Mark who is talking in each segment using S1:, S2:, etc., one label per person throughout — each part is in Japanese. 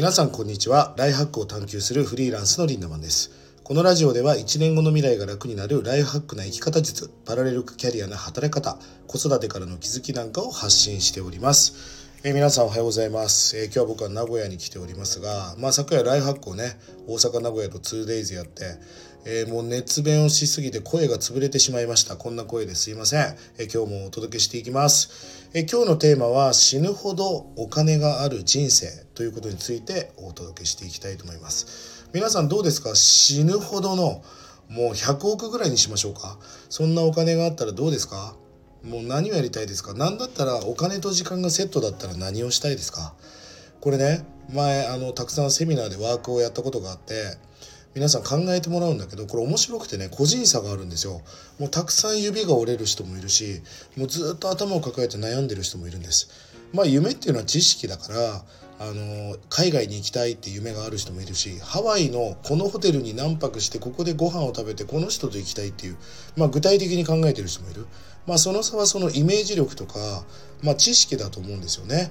S1: 皆さんこんにちは。ライフハックを探求するフリーランスのリンダマンです。このラジオでは1年後の未来が楽になるライフハックな生き方術パラレルキャリアな働き方子育てからの気づきなんかを発信しております。えー、皆さんおはようございます、えー、今日は僕は名古屋に来ておりますが、まあ、昨夜ライフハックをね大阪名古屋と 2days やって、えー、もう熱弁をしすぎて声が潰れてしまいました。こんな声ですいません、え今日もお届けしていきます、え今日のテーマは死ぬほどお金がある人生ということについてお届けしていきたいと思います。皆さんどうですか？死ぬほどのもう100億ぐらいにしましょうか？そんなお金があったらどうですか？もう何をやりたいですか？何だったらお金と時間がセットだったら何をしたいですか？これね前あのたくさんセミナーでワークをやったことがあって皆さん考えてもらうんだけどこれ面白くてね個人差があるんですよ。もうたくさん指が折れる人もいるしもうずっと頭を抱えて悩んでる人もいるんです。まあ夢っていうのは知識だからあの海外に行きたいって夢がある人もいるしハワイのこのホテルに何泊してここでご飯を食べてこの人と行きたいっていう、まあ、具体的に考えてる人もいる、まあ、その差はそのイメージ力とか、まあ、知識だと思うんですよね。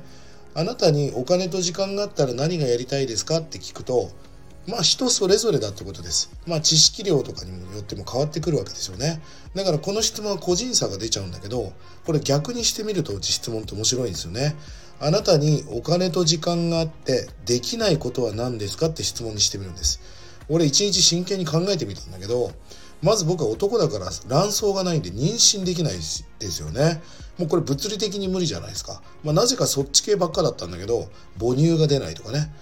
S1: あなたにお金と時間があったら何がやりたいですかって聞くとまあ人それぞれだってことです。まあ知識量とかにもよっても変わってくるわけですよね。だからこの質問は個人差が出ちゃうんだけど、これ逆にしてみると質問って面白いんですよね。あなたにお金と時間があってできないことは何ですかって質問にしてみるんです。俺一日真剣に考えてみたんだけど、まず僕は男だから卵巣がないんで妊娠できないですよね。もうこれ物理的に無理じゃないですか。まあ、なぜかそっち系ばっかだったんだけど、母乳が出ないとかね。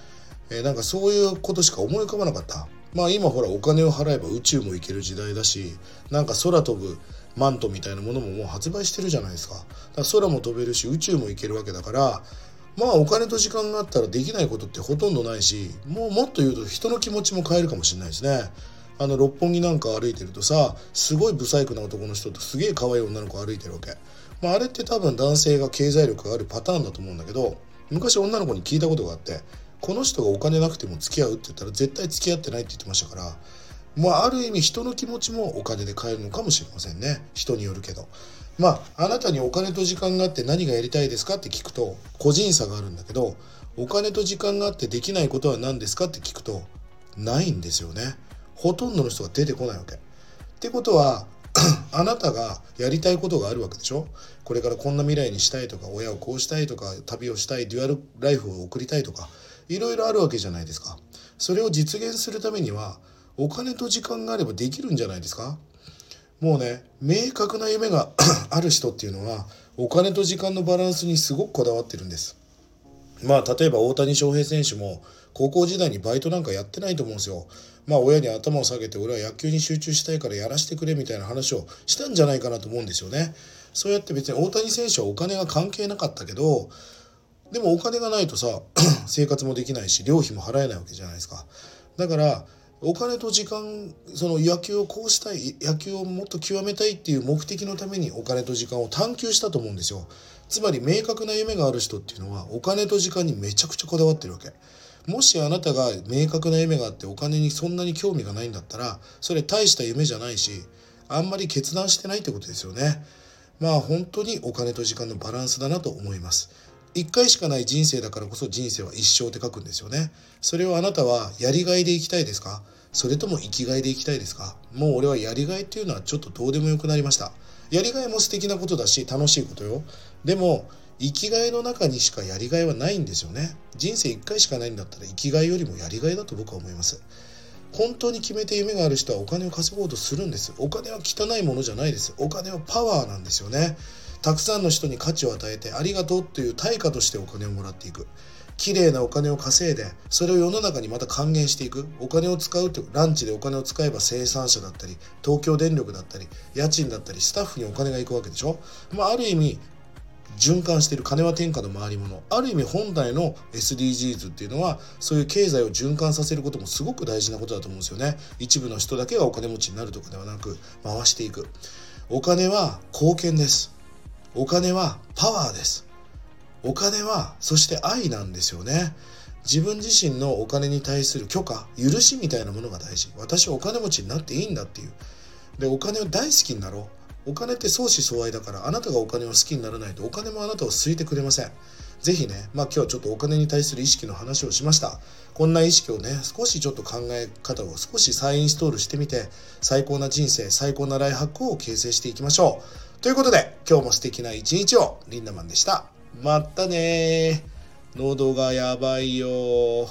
S1: えー、なんかそういうことしか思い浮かばなかった。まあ今ほらお金を払えば宇宙も行ける時代だし、なんか空飛ぶマントみたいなものももう発売してるじゃないですか。だから空も飛べるし宇宙も行けるわけだから、まあお金と時間があったらできないことってほとんどないし、もうもっと言うと人の気持ちも変えるかもしれないですね。あの六本木なんか歩いてるとさ、すごいブサイクな男の人とすげえ可愛い女の子歩いてるわけ。まああれって多分男性が経済力があるパターンだと思うんだけど、昔女の子に聞いたことがあって、この人がお金なくても付き合うって言ったら絶対付き合ってないって言ってましたからまあある意味人の気持ちもお金で買えるのかもしれませんね。人によるけど。まああなたにお金と時間があって何がやりたいですかって聞くと個人差があるんだけどお金と時間があってできないことは何ですかって聞くとないんですよね。ほとんどの人が出てこないわけ。ってことは あなたがやりたいことがあるわけでしょ？これからこんな未来にしたいとか親をこうしたいとか旅をしたいデュアルライフを送りたいとかいろいろあるわけじゃないですか。それを実現するためにはお金と時間があればできるんじゃないですか。もうね明確な夢が ある人っていうのはお金と時間のバランスにすごくこだわってるんです。まあ例えば大谷翔平選手も高校時代にバイトなんかやってないと思うんですよ。まあ親に頭を下げて俺は野球に集中したいからやらせてくれみたいな話をしたんじゃないかなと思うんですよね。そうやって別に大谷選手はお金が関係なかったけどでもお金がないとさ 生活もできないし寮費も払えないわけじゃないですか。だからお金と時間その野球をこうしたい野球をもっと極めたいっていう目的のためにお金と時間を探求したと思うんですよ。つまり明確な夢がある人っていうのはお金と時間にめちゃくちゃこだわってるわけ。もしあなたが明確な夢があってお金にそんなに興味がないんだったらそれ大した夢じゃないしあんまり決断してないってことですよね。まあ本当にお金と時間のバランスだなと思います。一回しかない人生だからこそ人生は一生って書くんですよね。それをあなたはやりがいで生きたいですか？それとも生きがいで生きたいですか？もう俺はやりがいっていうのはちょっとどうでもよくなりました。やりがいも素敵なことだし楽しいことよ。でも生きがいの中にしかやりがいはないんですよね。人生一回しかないんだったら生きがいよりもやりがいだと僕は思います。本当に決めて夢がある人はお金を稼ごうとするんです。お金は汚いものじゃないです。お金はパワーなんですよね。たくさんの人に価値を与えてありがとうという対価としてお金をもらっていく。綺麗なお金を稼いでそれを世の中にまた還元していく。お金を使うってランチでお金を使えば生産者だったり東京電力だったり家賃だったりスタッフにお金が行くわけでしょ、まあ、ある意味循環している金は天下の回り物ある意味本来の SDGs っていうのはそういう経済を循環させることもすごく大事なことだと思うんですよね。一部の人だけがお金持ちになるとかではなく回していく。お金は貢献です。お金はパワーです。お金はそして愛なんですよね。自分自身のお金に対する許可許しみたいなものが大事。私はお金持ちになっていいんだっていう。でお金を大好きになろう。お金って相思相愛だからあなたがお金を好きにならないとお金もあなたを好いてくれません。是非ねまあ今日はちょっとお金に対する意識の話をしました。こんな意識をね少しちょっと考え方を少し再インストールしてみて最高な人生最高なライハックを形成していきましょう。ということで、今日も素敵な一日を、リンダマンでした。またね喉がやばいよ